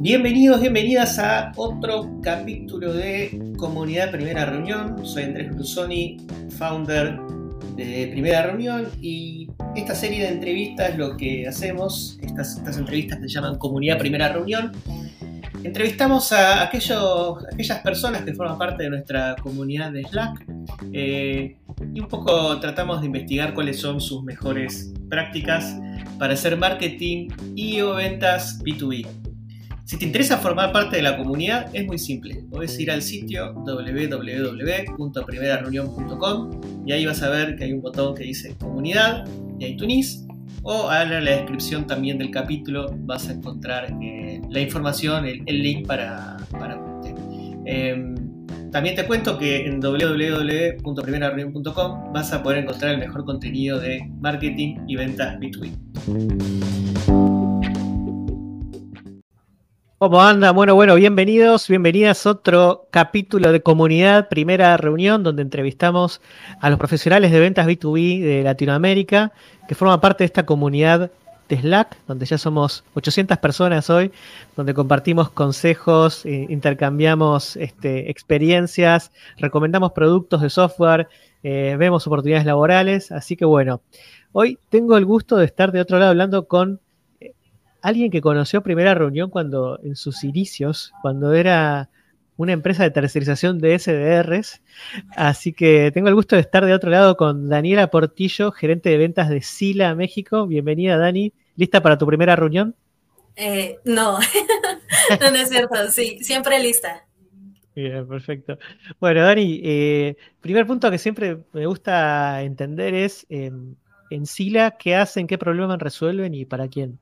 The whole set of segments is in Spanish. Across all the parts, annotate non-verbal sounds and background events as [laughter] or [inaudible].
Bienvenidos, bienvenidas a otro capítulo de Comunidad Primera Reunión. Soy Andrés Brusoni, founder de Primera Reunión y esta serie de entrevistas lo que hacemos, estas entrevistas se llaman Comunidad Primera Reunión. Entrevistamos a aquellas personas que forman parte de nuestra comunidad de Slack eh, y un poco tratamos de investigar cuáles son sus mejores prácticas para hacer marketing y o ventas B2B. Si te interesa formar parte de la comunidad, es muy simple. Puedes ir al sitio www.primerareunión.com y ahí vas a ver que hay un botón que dice comunidad y ahí tunís. O en la descripción también del capítulo vas a encontrar eh, la información, el, link para, para eh, también te cuento que en www.primerareunión.com vas a poder encontrar el mejor contenido de marketing y ventas B2B. ¿Cómo anda? Bueno, bueno, bienvenidos, bienvenidas a otro capítulo de Comunidad Primera Reunión, donde entrevistamos a los profesionales de ventas B2B de Latinoamérica, que forman parte de esta comunidad de Slack, donde ya somos 800 personas hoy, donde compartimos consejos, eh, intercambiamos este, experiencias, recomendamos productos de software, eh, vemos oportunidades laborales. Así que bueno, hoy tengo el gusto de estar de otro lado hablando con alguien que conoció primera reunión cuando en sus inicios, cuando era una empresa de tercerización de SDRs. Así que tengo el gusto de estar de otro lado con Daniela Portillo, gerente de ventas de Sila México. Bienvenida, Dani. ¿Lista para tu primera reunión? Eh, [laughs] no, no, es cierto. Sí, siempre lista. Bien, perfecto. Bueno, Dani, eh, primer punto que siempre me gusta entender es em, en Sila qué hacen, qué problemas resuelven y para quién.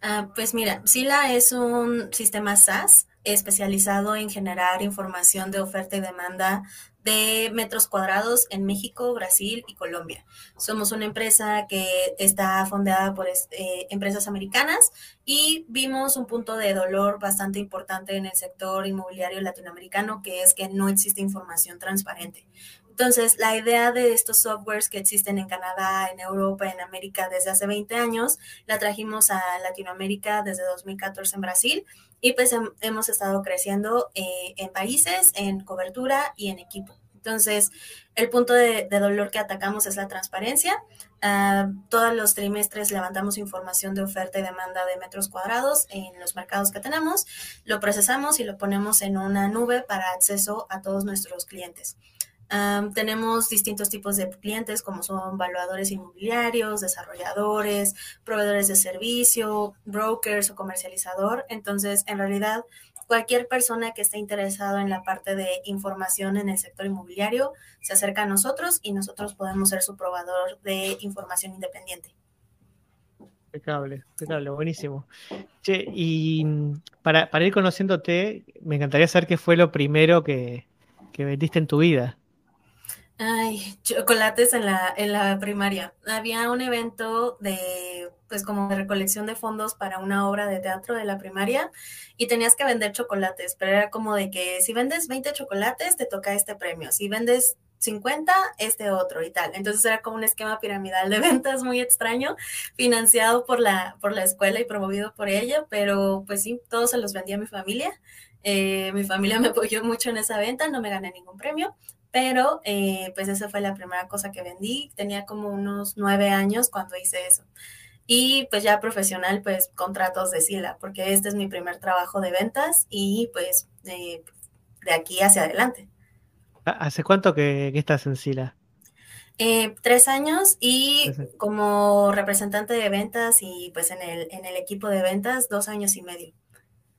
Ah, pues mira, Sila es un sistema SaaS especializado en generar información de oferta y demanda de metros cuadrados en México, Brasil y Colombia. Somos una empresa que está fondeada por eh, empresas americanas y vimos un punto de dolor bastante importante en el sector inmobiliario latinoamericano, que es que no existe información transparente. Entonces, la idea de estos softwares que existen en Canadá, en Europa, en América desde hace 20 años, la trajimos a Latinoamérica desde 2014 en Brasil y pues hemos estado creciendo eh, en países, en cobertura y en equipo. Entonces, el punto de, dolor que atacamos es la transparencia. Ah, todos los trimestres levantamos información de oferta y demanda de metros cuadrados en los mercados que tenemos, lo procesamos y lo ponemos en una nube para acceso a todos nuestros clientes tenemos distintos tipos de clientes como son valuadores inmobiliarios, desarrolladores, proveedores de servicio, brokers o comercializador. Entonces, en realidad, cualquier persona que esté interesado en la parte de información en el sector inmobiliario se acerca a nosotros y nosotros podemos ser su proveedor de información independiente. Impecable, impecable, buenísimo. Che, y para, para, ir conociéndote, me encantaría saber qué fue lo primero que, que vendiste en tu vida. Ay, chocolates en la, en la primaria. Había un evento de, pues como de recolección de fondos para una obra de teatro de la primaria y tenías que vender chocolates, pero era como de que si vendes 20 chocolates te toca este premio, si vendes 50, este otro y tal. Entonces era como un esquema piramidal de [laughs] ventas muy extraño, financiado por la, por la escuela y promovido por ella, pero pues sí, todos se los vendía a mi familia. Eh, mi familia me apoyó mucho en esa venta, no me gané ningún premio, pero eh, pues esa fue la primera cosa que vendí. Tenía como unos nueve años cuando hice eso. Y pues ya profesional, pues contratos de Sila, porque este es mi primer trabajo de ventas y pues de aquí hacia adelante. ¿Hace cuánto que, estás en Sila? Eh, tres años y como representante de ventas y pues en el, en el equipo de ventas dos años y medio.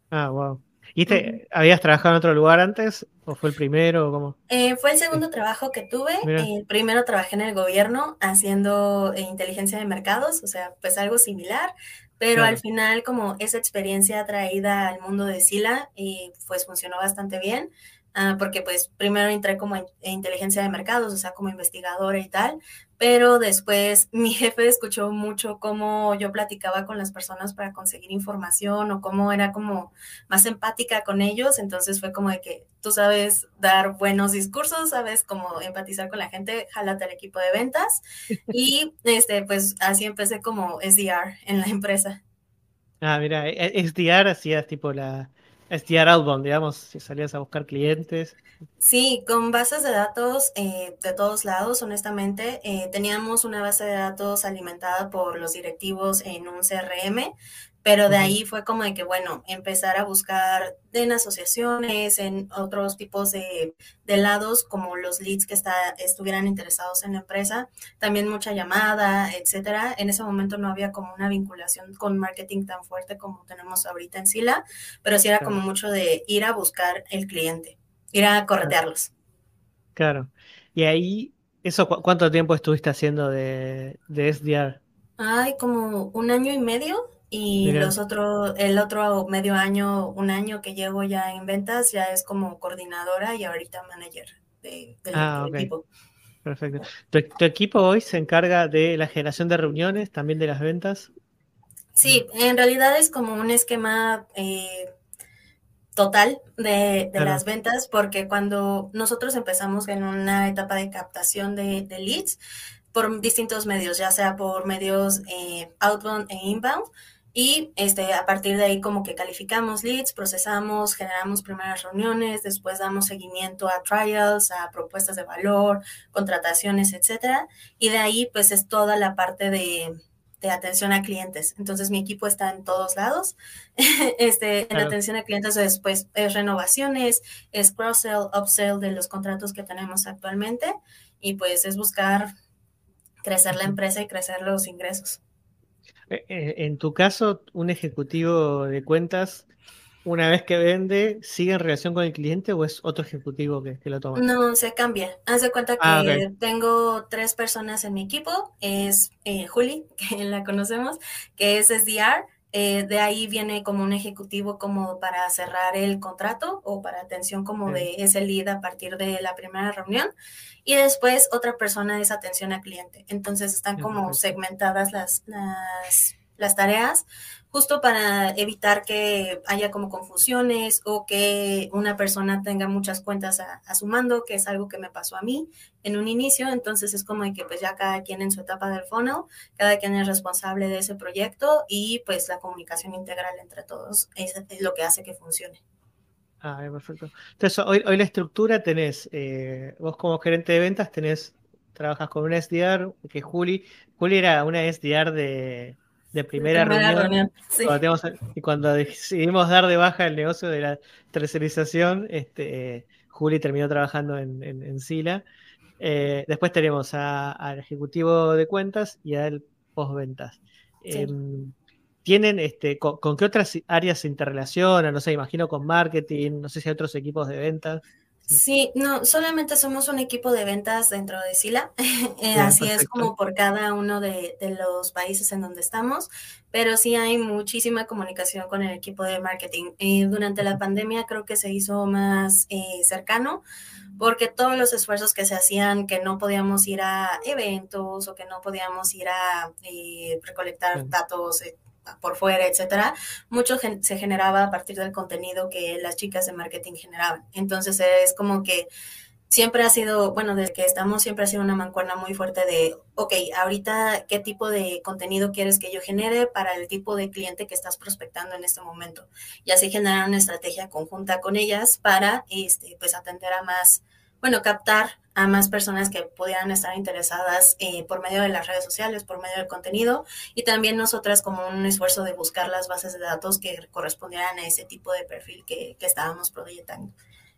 Ah, wow. ¿Y te, habías trabajado en otro lugar antes? ¿O fue el primero? ¿cómo? Eh, fue el segundo trabajo que tuve. El primero trabajé en el gobierno haciendo eh, inteligencia de mercados, o sea, pues algo similar, pero al final como esa experiencia traída al mundo de Sila, y pues funcionó bastante bien. Ah, porque pues primero entré como en, inteligencia de mercados, o sea, como investigadora y tal, pero después [laughs] mi jefe escuchó mucho cómo yo platicaba con las personas para conseguir información o cómo era como más empática con ellos, entonces fue como de que tú sabes dar buenos discursos, sabes cómo empatizar con la gente, jálate al equipo de ventas [laughs] y este pues así empecé como SDR en la empresa. Ah, mira, SDR hacías tipo la SDR outbound, digamos, si salías a buscar clientes. Sí, con bases de datos eh, de todos lados, honestamente. Eh, teníamos una base de datos alimentada por los directivos en un CRM, pero de ahí fue como de que, bueno, empezar a buscar en asociaciones, en otros tipos de, lados, como los leads que está, estuvieran interesados en la empresa, también mucha llamada, etcétera. En ese momento no había como una vinculación con marketing tan fuerte como tenemos ahorita en Sila, pero sí era como mucho de ir a buscar el cliente, ir a corretearlos. Claro. Y ahí, eso ¿cuánto tiempo estuviste haciendo de, de SDR? Ay, como un año y medio. Y los otros, el otro medio año, un año que llevo ya en ventas, ya es como coordinadora y ahorita manager de, del ah, equipo. Perfecto. ¿Tu, equipo hoy se encarga de la generación de reuniones, también de las ventas? Sí, en realidad es como un esquema eh, total de, las ventas, porque cuando nosotros empezamos en una etapa de captación de, leads por distintos medios, ya sea por medios eh, outbound e inbound, y este, a partir de ahí como que calificamos leads, procesamos, generamos primeras reuniones, después damos seguimiento a trials, a propuestas de valor, contrataciones, etcétera. Y de ahí pues es toda la parte de, atención a clientes. Entonces mi equipo está en todos lados. [laughs] este, En atención a clientes después es renovaciones, es cross-sell, upsell de los contratos que tenemos actualmente y pues es buscar crecer la empresa y crecer los ingresos. Eh, eh, en tu caso, un ejecutivo de cuentas, una vez que vende, ¿sigue en relación con el cliente o es otro ejecutivo que, lo toma? No, se cambia. Haz de cuenta ah, que tengo tres personas en mi equipo. Es eh, Juli, [laughs] que la conocemos, que es SDR. De ahí viene como un ejecutivo como para cerrar el contrato o para atención como de ese lead a partir de la primera reunión. Y después otra persona es atención al cliente. Entonces están como segmentadas las, las, tareas justo para evitar que haya como confusiones o que una persona tenga muchas cuentas a, su mando, que es algo que me pasó a mí en un inicio. Entonces es como que pues ya cada quien en su etapa del funnel, cada quien es responsable de ese proyecto y pues la comunicación integral entre todos es lo que hace que funcione. Ah, perfecto. Entonces, hoy, hoy la estructura tenés, eh, vos como gerente de ventas tenés, trabajas con una SDR, que Juli, Juli era una SDR de, primera, reunión. y cuando decidimos dar de baja el negocio de la tercerización, este, Juli terminó trabajando en, en, Sila. Eh, después tenemos al ejecutivo de cuentas y al postventas. Sí. Em, tienen, este, con, qué otras áreas se interrelacionan? No sé, imagino con marketing, no sé si hay otros equipos de ventas. Sí, no, solamente somos un equipo de ventas dentro de Sila, [laughs] eh, así es como por cada uno de, los países en donde estamos, pero sí hay muchísima comunicación con el equipo de marketing. Eh, durante la pandemia creo que se hizo más eh, cercano porque todos los esfuerzos que se hacían, que no podíamos ir a eventos o que no podíamos ir a recolectar datos por fuera, etcétera, mucho se generaba a partir del contenido que las chicas de marketing generaban. Entonces es como que siempre ha sido, bueno, desde que estamos siempre ha sido una mancuerna muy fuerte de, ok, ahorita qué tipo de contenido quieres que yo genere para el tipo de cliente que estás prospectando en este momento. Y así generar una estrategia conjunta con ellas para, este, pues, atender a más, bueno, captar a más personas que pudieran estar interesadas eh, por medio de las redes sociales, por medio del contenido y también nosotras como un esfuerzo de buscar las bases de datos que correspondieran a ese tipo de perfil que, que estábamos proyectando.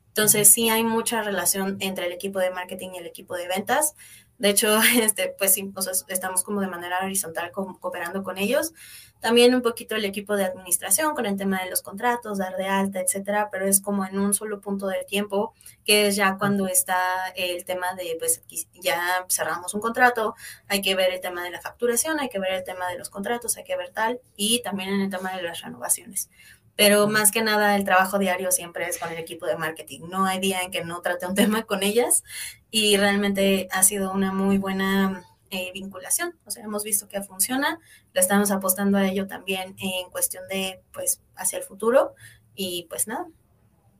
Entonces sí hay mucha relación entre el equipo de marketing y el equipo de ventas. De hecho, [laughs] este, pues sí, estamos como de manera horizontal cooperando con ellos. También un poquito el equipo de administración con el tema de los contratos, dar de alta, etcétera, pero es como en un solo punto del tiempo, que es ya cuando está el tema de, pues ya cerramos un contrato, hay que ver el tema de la facturación, hay que ver el tema de los contratos, hay que ver tal, y también en el tema de las renovaciones pero más que nada el trabajo diario siempre es con el equipo de marketing. No hay día en que no trate un [laughs] tema con ellas y realmente ha sido una muy buena eh, vinculación. O sea, hemos visto que funciona, le estamos apostando a ello también en cuestión de, pues, hacia el futuro y pues nada.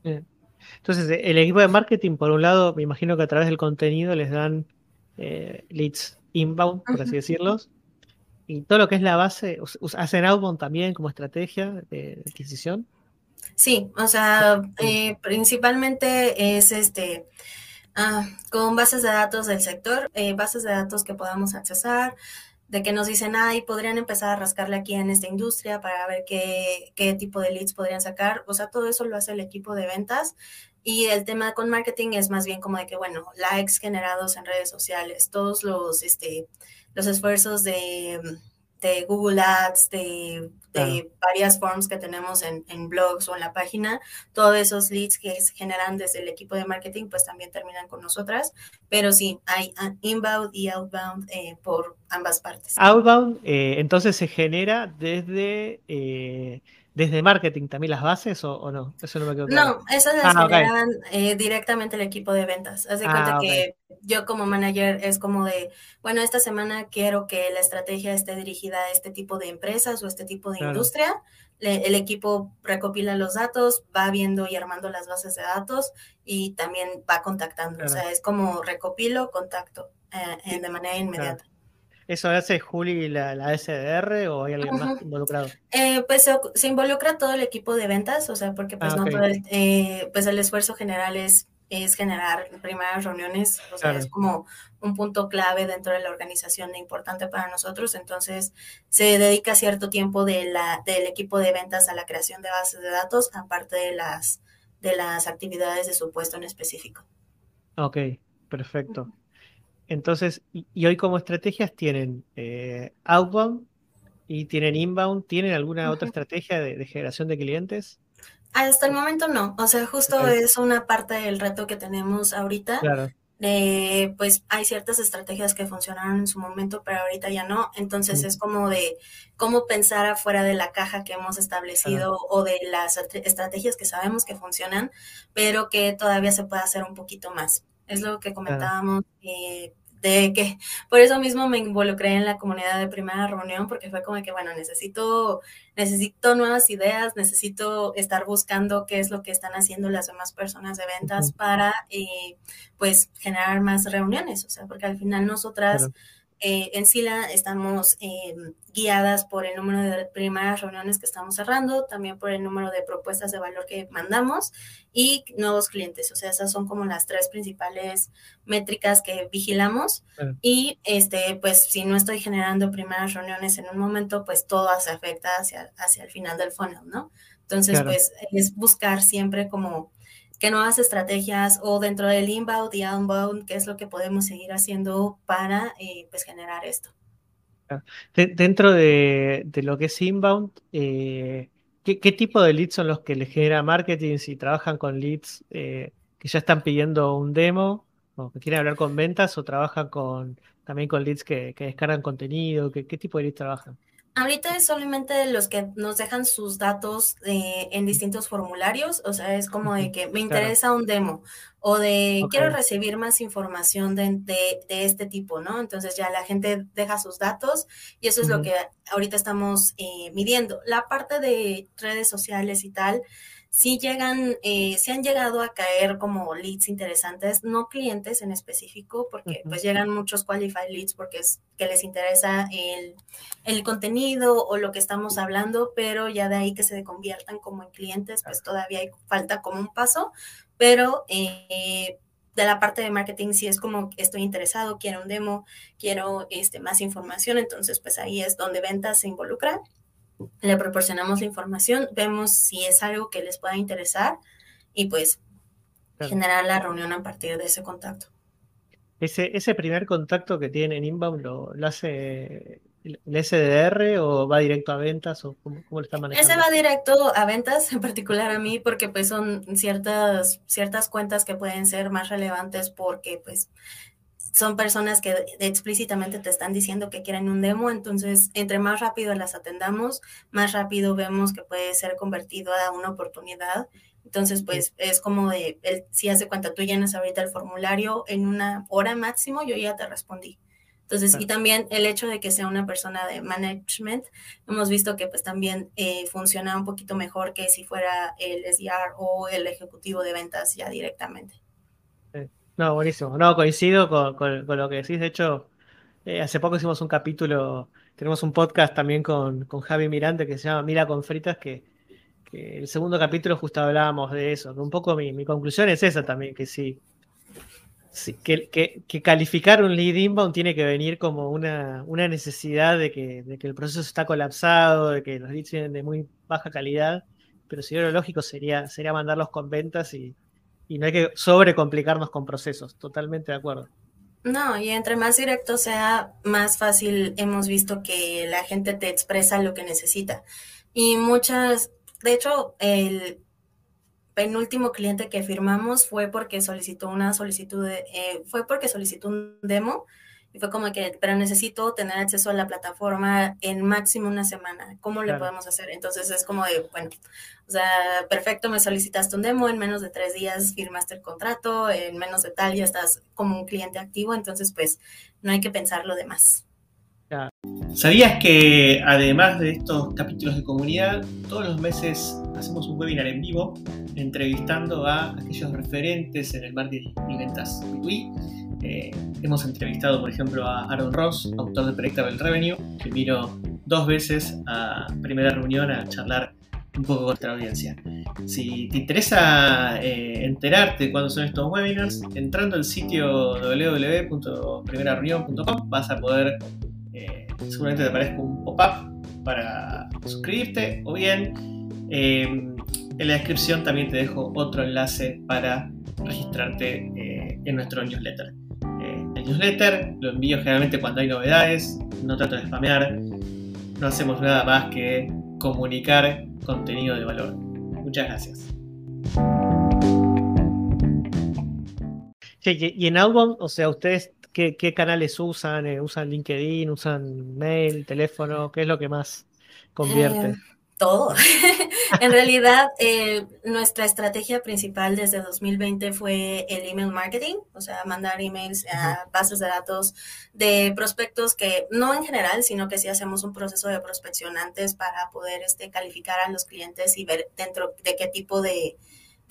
Entonces, el equipo de marketing, por un lado, me imagino que a través del contenido les dan eh, leads inbound, por así decirlos, y todo lo que es la base, ¿hacen outbound también como estrategia de adquisición? Sí, o sea, eh, principalmente es este ah, con bases de datos del sector, eh, bases de datos que podamos accesar, de que nos dicen, ay, podrían empezar a rascarle aquí en esta industria para ver qué, qué tipo de leads podrían sacar. O sea, todo eso lo hace el equipo de ventas. Y el tema con marketing es más bien como de que, bueno, likes generados en redes sociales, todos los, este, los esfuerzos de de Google Ads, de, varias forms que tenemos en, blogs o en la página, todos esos leads que se generan desde el equipo de marketing, pues también terminan con nosotras. Pero sí, hay inbound y outbound eh, por ambas partes. Outbound, eh, entonces se genera desde... Eh, ¿Desde marketing también las bases o, no? Eso no me quedó claro. No, esas las ah, generan eh, directamente el equipo de ventas. Haz de cuenta ah, que yo como manager es como de, bueno, esta semana quiero que la estrategia esté dirigida a este tipo de empresas o este tipo de industria. el equipo recopila los datos, va viendo y armando las bases de datos y también va contactando. O sea, es como recopilo, contacto eh, de manera inmediata. ¿Eso hace Juli la, la SDR o hay alguien más involucrado? Eh, pues se, involucra todo el equipo de ventas, o sea, porque pues ah, no todo el, eh, pues el esfuerzo general es, es generar primeras reuniones, o sea, es como un punto clave dentro de la organización importante para nosotros, entonces se dedica cierto tiempo de la, del equipo de ventas a la creación de bases de datos, aparte de las, de las actividades de su puesto en específico. Ok, perfecto. Entonces, y, hoy como estrategias tienen eh, outbound y tienen inbound. ¿Tienen alguna otra estrategia de, generación de clientes? Hasta el momento no. O sea, justo es una parte del reto que tenemos ahorita. Claro. pues hay ciertas estrategias que funcionaron en su momento, pero ahorita ya no. Entonces es como de cómo pensar afuera de la caja que hemos establecido o de las estrategias que sabemos que funcionan, pero que todavía se puede hacer un poquito más. Es lo que comentábamos. Eh, de que por eso mismo me involucré en la comunidad de primera reunión, porque fue como que, bueno, necesito, necesito nuevas ideas, necesito estar buscando qué es lo que están haciendo las demás personas de ventas para, eh, pues, generar más reuniones, o sea, porque al final nosotras... Eh, en Sila estamos eh, guiadas por el número de primeras reuniones que estamos cerrando, también por el número de propuestas de valor que mandamos y nuevos clientes. O sea, esas son como las tres principales métricas que vigilamos. Y este, pues si no estoy generando primeras reuniones en un momento, pues todo se afecta hacia, hacia el final del funnel, ¿no? Entonces, pues es buscar siempre como qué nuevas estrategias o dentro del inbound y outbound, qué es lo que podemos seguir haciendo para eh, pues generar esto. dentro de, lo que es inbound, eh, ¿qué, tipo de leads son los que le genera marketing si trabajan con leads eh, que ya están pidiendo un demo o que quieren hablar con ventas o trabajan con también con leads que, descargan contenido? ¿Qué, ¿Qué tipo de leads trabajan? Ahorita es solamente los que nos dejan sus datos eh, en distintos formularios, o sea, es como de que me interesa un demo o de quiero recibir más información de, de, este tipo, ¿no? Entonces ya la gente deja sus datos y eso es lo que ahorita estamos eh, midiendo. La parte de redes sociales y tal, sí llegan, eh, se han llegado a caer como leads interesantes, no clientes en específico, porque pues llegan muchos qualified leads porque es que les interesa el, el, contenido o lo que estamos hablando, pero ya de ahí que se conviertan como en clientes, pues todavía hay, falta como un paso, pero eh, de la parte de marketing sí es como estoy interesado, quiero un demo, quiero este, más información, entonces pues ahí es donde ventas se involucra le proporcionamos la información, vemos si es algo que les pueda interesar y pues generar la reunión a partir de ese contacto. Ese, ese primer contacto que tienen en Inbound lo, hace el SDR o va directo a ventas o cómo, cómo, lo está manejando? Ese va directo a ventas, en particular a mí, porque pues son ciertas, ciertas cuentas que pueden ser más relevantes porque pues son personas que explícitamente te están diciendo que quieren un demo, entonces entre más rápido las atendamos, más rápido vemos que puede ser convertido a una oportunidad. Entonces, pues es como de, si hace cuenta, tú llenas ahorita el formulario en una hora máximo, yo ya te respondí. Entonces, y también el hecho de que sea una persona de management, hemos visto que pues también eh, funciona un poquito mejor que si fuera el SDR o el ejecutivo de ventas ya directamente. No, buenísimo. No, coincido con, lo que decís. De hecho, eh, hace poco hicimos un capítulo tenemos un podcast también con, con Javi Mirante que se llama Mira con Fritas, que, el segundo capítulo justo hablábamos de eso. un poco mi, conclusión es esa también, que sí, que, calificar un lead inbound tiene que venir como una, necesidad de que, el proceso está colapsado, de que los leads vienen de muy baja calidad, pero si lo lógico sería, sería mandarlos con ventas y, no hay que sobrecomplicarnos con procesos, totalmente de acuerdo. No, y entre más directo sea, más fácil hemos visto que la gente te expresa lo que necesita. Y muchas, de hecho, el, penúltimo cliente que firmamos fue porque solicitó una solicitud, de, eh, fue porque solicitó un demo y fue como que, pero necesito tener acceso a la plataforma en máximo una semana. ¿Cómo le podemos hacer? Entonces es como de, bueno, o sea, perfecto, me solicitaste un demo, en menos de tres días firmaste el contrato, en menos de tal ya estás como un cliente activo, entonces pues no hay que pensar lo demás. ¿Sabías que además de estos capítulos de comunidad, todos los meses hacemos un webinar en vivo entrevistando a aquellos referentes en el marketing y ventas eh, hemos entrevistado, por ejemplo, a Aaron Ross, autor de Predictable Revenue, que vino dos veces a primera reunión a charlar un poco con nuestra audiencia. Si te interesa eh, enterarte de cuándo son estos webinars, entrando al sitio www.primerareunión.com vas a poder seguramente te aparezca un pop-up para suscribirte o bien eh, en la descripción también te dejo otro enlace para registrarte eh, en nuestro newsletter. Eh, el newsletter lo envío generalmente cuando hay novedades, no trato de spamear, no hacemos nada más que comunicar contenido de valor. Muchas gracias. y en Outbound, o sea, ustedes ¿Qué, canales usan? Eh, ¿Usan LinkedIn? ¿Usan mail, teléfono? ¿Qué es lo que más convierte? Eh, todo. [laughs] en realidad, eh, nuestra estrategia principal desde 2020 fue el email marketing, o sea, mandar emails a bases de datos de prospectos que no en general, sino que sí hacemos un proceso de prospección antes para poder este, calificar a los clientes y ver dentro de qué tipo de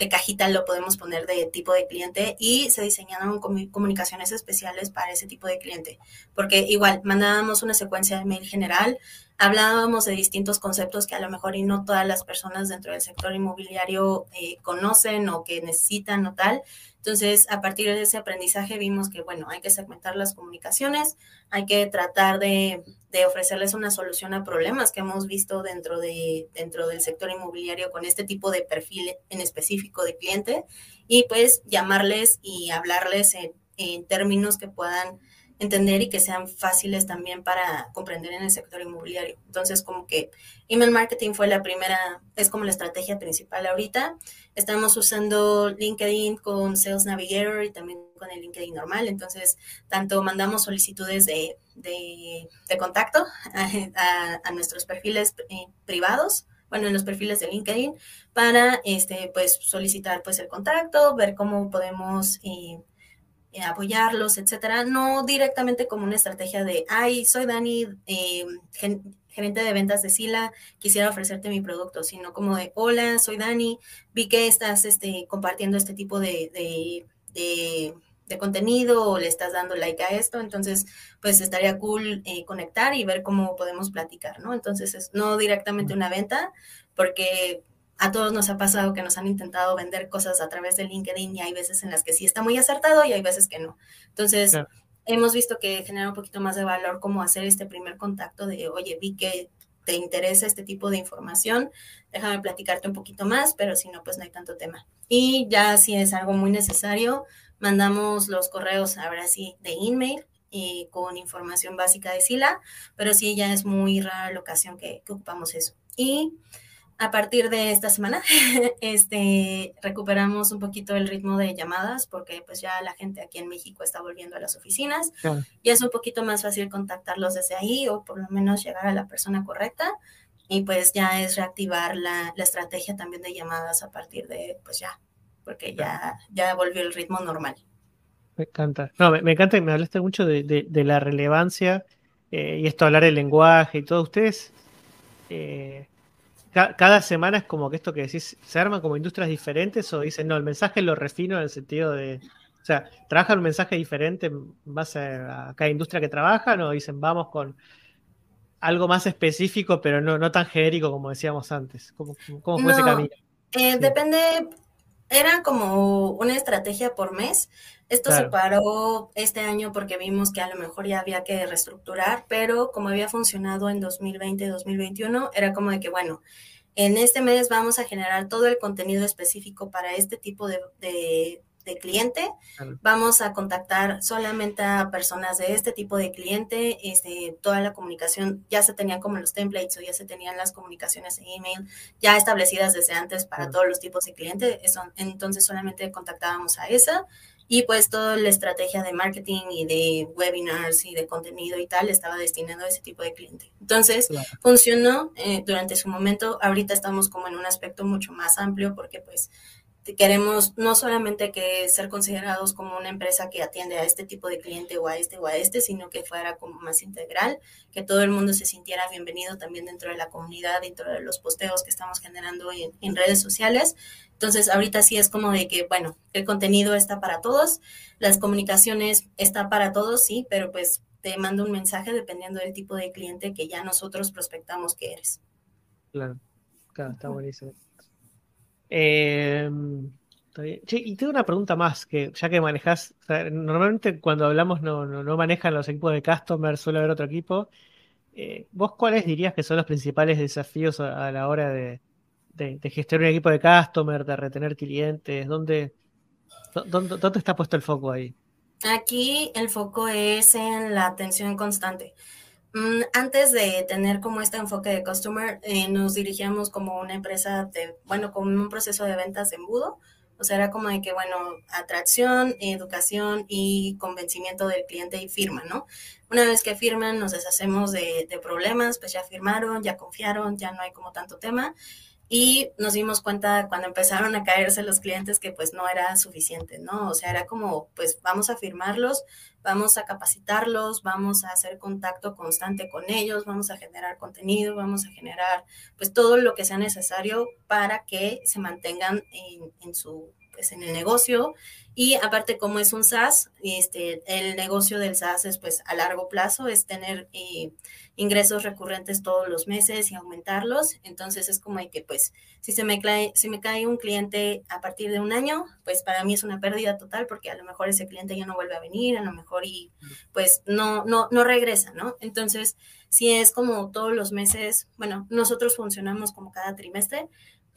de cajita lo podemos poner de tipo de cliente y se diseñaron comunicaciones especiales para ese tipo de cliente, porque igual mandábamos una secuencia de mail general, hablábamos de distintos conceptos que a lo mejor y no todas las personas dentro del sector inmobiliario eh, conocen o que necesitan o tal. Entonces, a partir de ese aprendizaje vimos que, bueno, hay que segmentar las comunicaciones, hay que tratar de, ofrecerles una solución a problemas que hemos visto dentro, de, dentro del sector inmobiliario con este tipo de perfil en específico de cliente y pues llamarles y hablarles en términos que puedan entender y que sean fáciles también para comprender en el sector inmobiliario. Entonces, como que email marketing fue la primera, es como la estrategia principal ahorita. Estamos usando LinkedIn con Sales Navigator y también con el LinkedIn normal. Entonces, tanto mandamos solicitudes de, de, contacto [laughs] a, nuestros perfiles eh, privados bueno, en los perfiles de LinkedIn para este, pues, solicitar pues, el contacto, ver cómo podemos eh, eh, apoyarlos, etcétera, no directamente como una estrategia de, ay, soy Dani, eh, gerente de ventas de Sila, quisiera ofrecerte mi producto, sino como de, hola, soy Dani, vi que estás este, compartiendo este tipo de, de, contenido o le estás dando like a esto, entonces, pues estaría cool eh, conectar y ver cómo podemos platicar, ¿no? Entonces, es no directamente una venta, porque a todos nos ha pasado que nos han intentado vender cosas a través de LinkedIn y hay veces en las que sí está muy acertado y hay veces que no. Entonces, hemos visto que genera un poquito más de valor como hacer este primer contacto de, oye, vi que te interesa este tipo de información, déjame platicarte un poquito más, pero si no, pues no hay tanto tema. Y ya si es algo muy necesario, mandamos los correos ahora sí de email y con información básica de SILA, pero sí ya es muy rara la ocasión que, que ocupamos eso. Y a partir de esta semana, [laughs] este, recuperamos un poquito el ritmo de llamadas porque pues ya la gente aquí en México está volviendo a las oficinas y es un poquito más fácil contactarlos desde ahí o por lo menos llegar a la persona correcta y pues ya es reactivar la, estrategia también de llamadas a partir de pues ya, porque ya, ya volvió el ritmo normal. Me encanta. No, me, encanta que me hablaste mucho de, la relevancia eh, y esto hablar el lenguaje y todo. Ustedes... Eh, cada semana es como que esto que decís, ¿se arman como industrias diferentes o dicen, no, el mensaje lo refino en el sentido de, o sea, ¿trabajan un mensaje diferente en base a cada industria que trabajan o dicen, vamos con, algo más específico, pero no, no tan genérico como decíamos antes. ¿Cómo, fue ese camino? Eh, depende, era como una estrategia por mes. Esto se paró este año porque vimos que a lo mejor ya había que reestructurar, pero como había funcionado en 2020 2021, era como de que, bueno, en este mes vamos a generar todo el contenido específico para este tipo de, de cliente. Vamos a contactar solamente a personas de este tipo de cliente. Este, toda la comunicación ya se tenían como los templates o ya se tenían las comunicaciones en email ya establecidas desde antes para todos los tipos de clientes. Entonces solamente contactábamos a esa y pues toda la estrategia de marketing y de webinars y de contenido y tal estaba destinado a ese tipo de cliente. Entonces funcionó eh, durante su momento. Ahorita estamos como en un aspecto mucho más amplio porque pues queremos no solamente que ser considerados como una empresa que atiende a este tipo de cliente o a este o a este, sino que fuera como más integral, que todo el mundo se sintiera bienvenido también dentro de la comunidad, dentro de los posteos que estamos generando en, en redes sociales. Entonces, ahorita sí es como de que, bueno, el contenido está para todos, las comunicaciones está para todos, sí, pero pues te mando un mensaje dependiendo del tipo de cliente que ya nosotros prospectamos que eres. Claro, claro, está buenísimo. Eh, y tengo una pregunta más, que ya que manejas, normalmente cuando hablamos no, no, manejan los equipos de customer, suele haber otro equipo. Eh, ¿Vos cuáles dirías que son los principales desafíos a, la hora de, gestionar un equipo de customer, de retener clientes? ¿Dónde, dónde, dónde está puesto el foco ahí? Aquí el foco es en la atención constante. Mm, antes de tener como este enfoque de customer, eh, nos dirigíamos como una empresa de, bueno, como un proceso de ventas de embudo. O sea, era como de que, bueno, atracción, educación y convencimiento del cliente y firma, ¿no? Una vez que firman, nos deshacemos de, de problemas, pues ya firmaron, ya confiaron, ya no hay como tanto tema y nos dimos cuenta cuando empezaron a caerse los clientes que pues no era suficiente, ¿no? O sea, era como, pues vamos a firmarlos, vamos a capacitarlos, vamos a hacer contacto constante con ellos, vamos a generar contenido, vamos a generar pues todo lo que sea necesario para que se mantengan en, en su en el negocio y aparte como es un SaaS, este, el negocio del SaaS es pues a largo plazo, es tener eh, ingresos recurrentes todos los meses y aumentarlos. Entonces es como que pues si se me cae, si me cae un cliente a partir de un año, pues para mí es una pérdida total porque a lo mejor ese cliente ya no vuelve a venir, a lo mejor y pues no, no, no regresa, ¿no? Entonces si es como todos los meses, bueno, nosotros funcionamos como cada trimestre,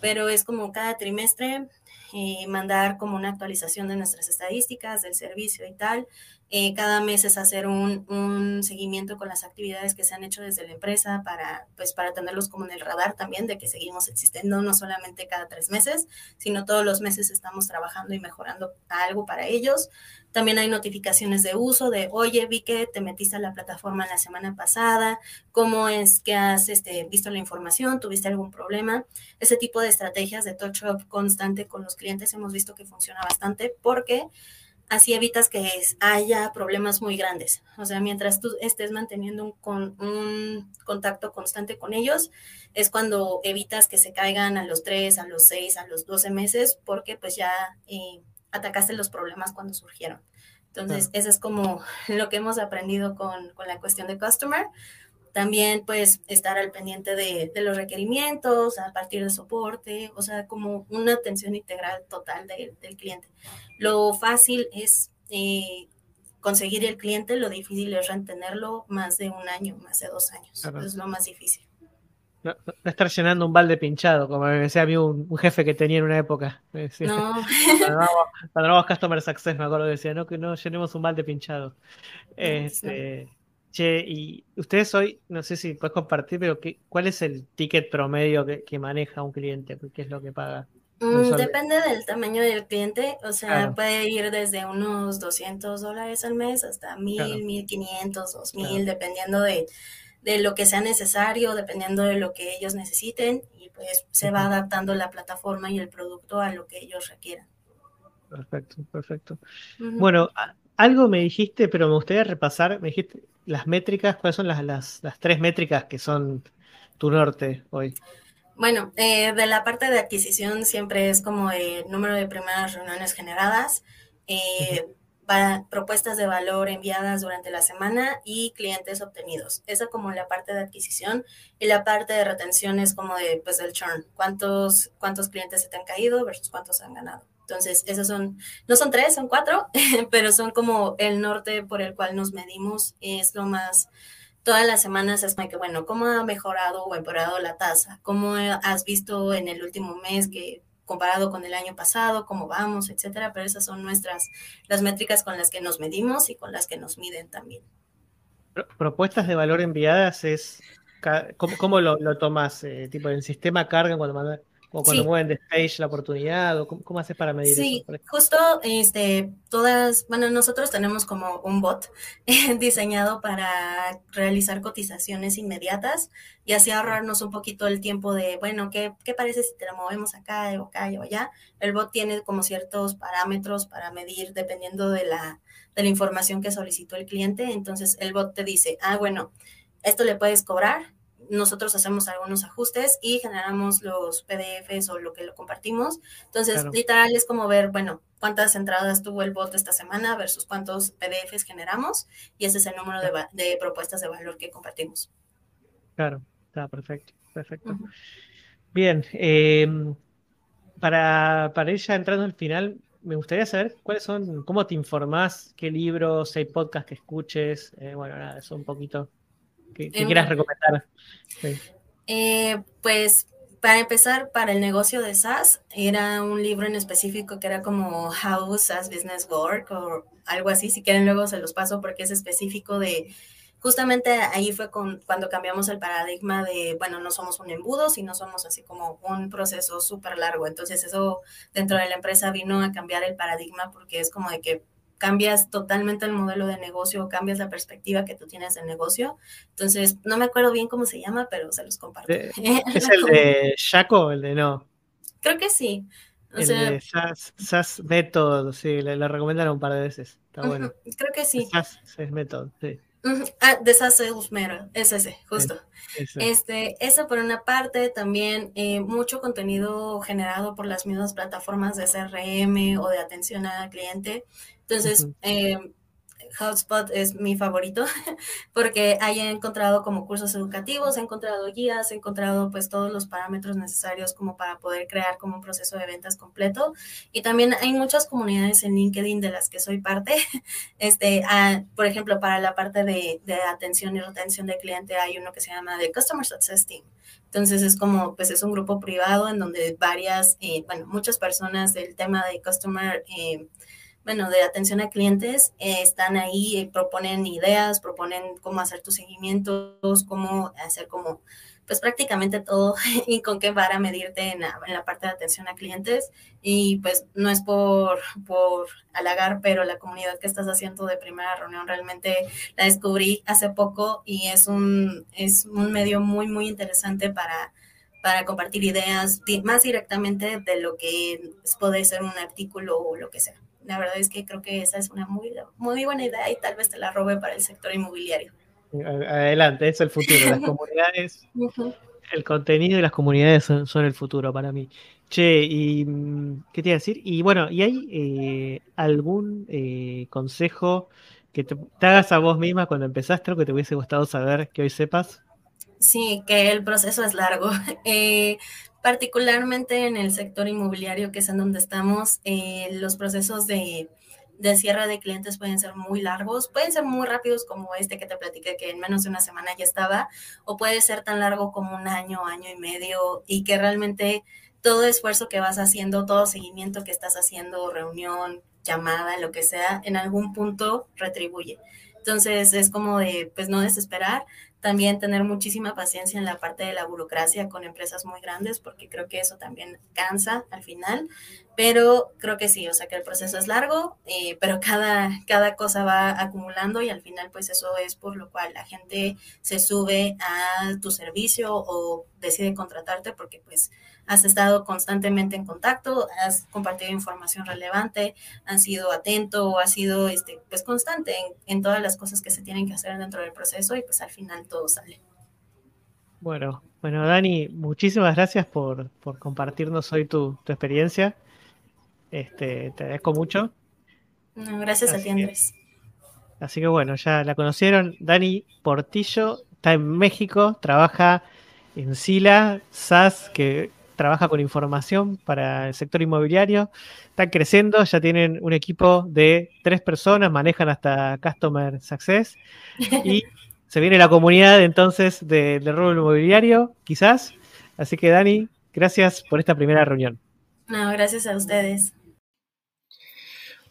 pero es como cada trimestre eh, mandar como una actualización de nuestras estadísticas del servicio y tal. Eh, cada mes es hacer un, seguimiento con las actividades que se han hecho desde la empresa para, pues, para tenerlos como en el radar también de que seguimos existiendo, no solamente cada tres meses, sino todos los meses estamos trabajando y mejorando algo para ellos. También hay notificaciones de uso de, oye, vi que te metiste a la plataforma la semana pasada, cómo es que has este, visto la información, tuviste algún problema. Ese tipo de estrategias de touch-up constante con los clientes hemos visto que funciona bastante porque así evitas que haya problemas muy grandes. O sea, mientras tú estés manteniendo un, con, un contacto constante con ellos, es cuando evitas que se caigan a los 3, a los 6, a los 12 meses, porque pues ya eh, atacaste los problemas cuando surgieron. Entonces, eso es como [laughs] lo que hemos aprendido con, con la cuestión de customer. También, pues, estar al pendiente de, de, los requerimientos, a partir de soporte, o sea, como una atención integral total de, del cliente. Lo fácil es eh, conseguir el cliente, lo difícil es retenerlo más de un año, más de dos años. Es lo más difícil. No, estar llenando un balde pinchado, como me decía a mí un, jefe que tenía en una época. [laughs] no. Cuando éramos Customer Success, me acuerdo que decía, no, que no llenemos un balde pinchado. Este, Che, y ustedes hoy, no sé si puedes compartir, pero ¿qué, ¿cuál es el ticket promedio que, maneja un cliente? ¿Qué es lo que paga? Mm, depende del tamaño del cliente, o sea, puede ir desde unos 200 dólares al mes hasta 1000, 1500, 2000, dependiendo de, de, lo que sea necesario, dependiendo de lo que ellos necesiten, y pues se va adaptando la plataforma y el producto a lo que ellos requieran. Perfecto, perfecto. Bueno, algo me dijiste, pero me gustaría repasar, me dijiste las métricas, ¿cuáles son las, las, las tres métricas que son tu norte hoy? Bueno, eh, de la parte de adquisición siempre es como el número de primeras reuniones generadas, eh, propuestas de valor enviadas durante la semana y clientes obtenidos. Esa como la parte de adquisición y la parte de retención es como de, pues, del churn. ¿Cuántos, cuántos clientes se te han caído versus cuántos han ganado? Entonces, esos son, no son tres, son cuatro, [laughs] pero son como el norte por el cual nos medimos. Es lo más, todas las semanas es que, bueno, ¿cómo ha mejorado o empeorado la tasa? ¿Cómo has visto en el último mes que comparado con el año pasado, cómo vamos, etcétera, pero esas son nuestras, las métricas con las que nos medimos y con las que nos miden también. Propuestas de valor enviadas es, ¿cómo, lo, lo, tomas? Eh, tipo, ¿el sistema carga cuando mandas o cuando mueven de stage la oportunidad, o cómo, haces para medir sí, eso? Sí, justo este, todas, bueno, nosotros tenemos como un bot [laughs] diseñado para realizar cotizaciones inmediatas y así ahorrarnos un poquito el tiempo de, bueno, ¿qué, qué parece si te la movemos acá o acá o allá? El bot tiene como ciertos parámetros para medir dependiendo de la, de la información que solicitó el cliente, entonces el bot te dice, ah, bueno, esto le puedes cobrar, nosotros hacemos algunos ajustes y generamos los PDFs o lo que lo compartimos. Entonces, literal es como ver, bueno, cuántas entradas tuvo el bot esta semana versus cuántos PDFs generamos y ese es el número de, propuestas de valor que compartimos. Claro, está perfecto, perfecto. Bien, em, para, para ir ya entrando al final, me gustaría saber cuáles son, cómo te informás, qué libros, hay podcasts que escuches, eh, bueno, nada, eso un poquito ¿Qué, em, quieras recomendar? Eh, pues para empezar, para el negocio de SaaS, era un libro en específico que era como How SaaS Business Work o algo así. Si quieren, luego se los paso porque es específico de. Justamente ahí fue con, cuando cambiamos el paradigma de, bueno, no somos un embudo, sino somos así como un proceso súper largo. Entonces, eso dentro de la empresa vino a cambiar el paradigma porque es como de que cambias totalmente el modelo de negocio, cambias la perspectiva que tú tienes del negocio. Entonces, no me acuerdo bien cómo se llama, pero se los comparto. Eh, [laughs] ¿Es el de Shaco o el de no? Creo que sí. el de SAS, Method, sí, le, recomendaron un par de veces. Está bueno. Creo que sí. SAS, Method, sí. Ah, de SAS Mero, es ese, justo. Este, eso por una parte, también eh, mucho contenido generado por las mismas plataformas de CRM o de atención al cliente. Entonces, eh, Hotspot es mi favorito [laughs] porque ahí he encontrado como cursos educativos, he encontrado guías, he encontrado pues todos los parámetros necesarios como para poder crear como un proceso de ventas completo. Y también hay muchas comunidades en LinkedIn de las que soy parte. [laughs] Este, ah, por ejemplo, para la parte de, de, atención y retención de cliente hay uno que se llama The Customer Success Team. Entonces es como, pues es un grupo privado en donde varias, eh, bueno, muchas personas del tema de Customer eh, bueno, de atención a clientes, eh, están ahí, eh, proponen ideas, proponen cómo hacer tus seguimientos, cómo hacer como, pues prácticamente todo [laughs] y con qué vara medirte en la, en la, parte de atención a clientes. Y pues no es por, por halagar, pero la comunidad que estás haciendo de primera reunión realmente la descubrí hace poco y es un, es un medio muy, muy interesante para para compartir ideas más directamente de lo que puede ser un artículo o lo que sea la verdad es que creo que esa es una muy, muy buena idea y tal vez te la robe para el sector inmobiliario. Adelante, es el futuro. Las [laughs] comunidades, el contenido y las comunidades son, el futuro para mí. Che, y ¿qué te iba a decir? Y bueno, ¿y hay eh, algún eh, consejo que te, hagas a vos misma cuando empezaste o que te hubiese gustado saber que hoy sepas? Sí, que el proceso es largo. [laughs] Eh, particularmente en el sector inmobiliario, que es en donde estamos, eh, los procesos de, de, cierre de clientes pueden ser muy largos, pueden ser muy rápidos como este que te platiqué, que en menos de una semana ya estaba, o puede ser tan largo como un año, año y medio, y que realmente todo esfuerzo que vas haciendo, todo seguimiento que estás haciendo, reunión, llamada, lo que sea, en algún punto retribuye. Entonces es como de, pues no desesperar, también tener muchísima paciencia en la parte de la burocracia con empresas muy grandes, porque creo que eso también cansa al final, pero creo que sí, o sea que el proceso es largo, eh, pero cada, cada cosa va acumulando y al final pues eso es por lo cual la gente se sube a tu servicio o decide contratarte porque pues has estado constantemente en contacto, has compartido información relevante, has sido atento o has sido este, pues constante en, en todas las cosas que se tienen que hacer dentro del proceso y pues al final todo sale. Bueno, bueno, Dani, muchísimas gracias por, compartirnos hoy tu, experiencia. Este, te agradezco mucho. gracias a ti, Andrés. Así que bueno, ya la conocieron. Dani Portillo está en México, trabaja en Sila, SAS, que trabaja con información para el sector inmobiliario. Están creciendo, ya tienen un equipo de tres personas, manejan hasta Customer Success. [laughs] Y se viene la comunidad entonces del de robo inmobiliario, quizás. Así que Dani, gracias por esta primera reunión. No, gracias a ustedes.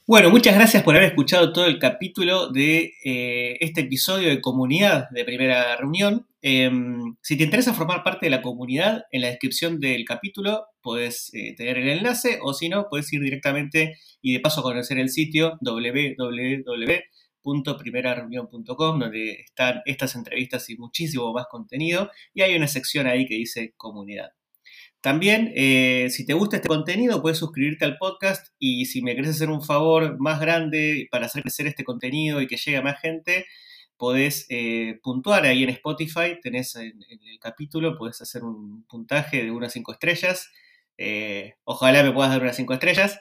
Bueno, muchas gracias por haber escuchado todo el capítulo de eh, este episodio de comunidad de primera reunión. Em, si te interesa formar parte de la comunidad, en la descripción del capítulo puedes eh, tener el enlace o si no, puedes ir directamente y de paso conocer el sitio www.primerareunión.com donde están estas entrevistas y muchísimo más contenido y hay una sección ahí que dice comunidad. También, eh, si te gusta este contenido, puedes suscribirte al podcast y si me querés hacer un favor más grande para hacer crecer este contenido y que llegue a más gente, podés eh, puntuar ahí en Spotify, tenés en, el capítulo, podés hacer un puntaje de unas 5 estrellas. Eh, ojalá me puedas dar unas 5 estrellas.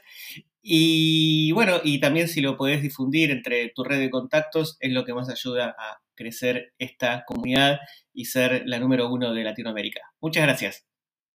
Y bueno, y también si lo podés difundir entre tu red de contactos, es lo que más ayuda a crecer esta comunidad y ser la número uno de Latinoamérica. Muchas gracias.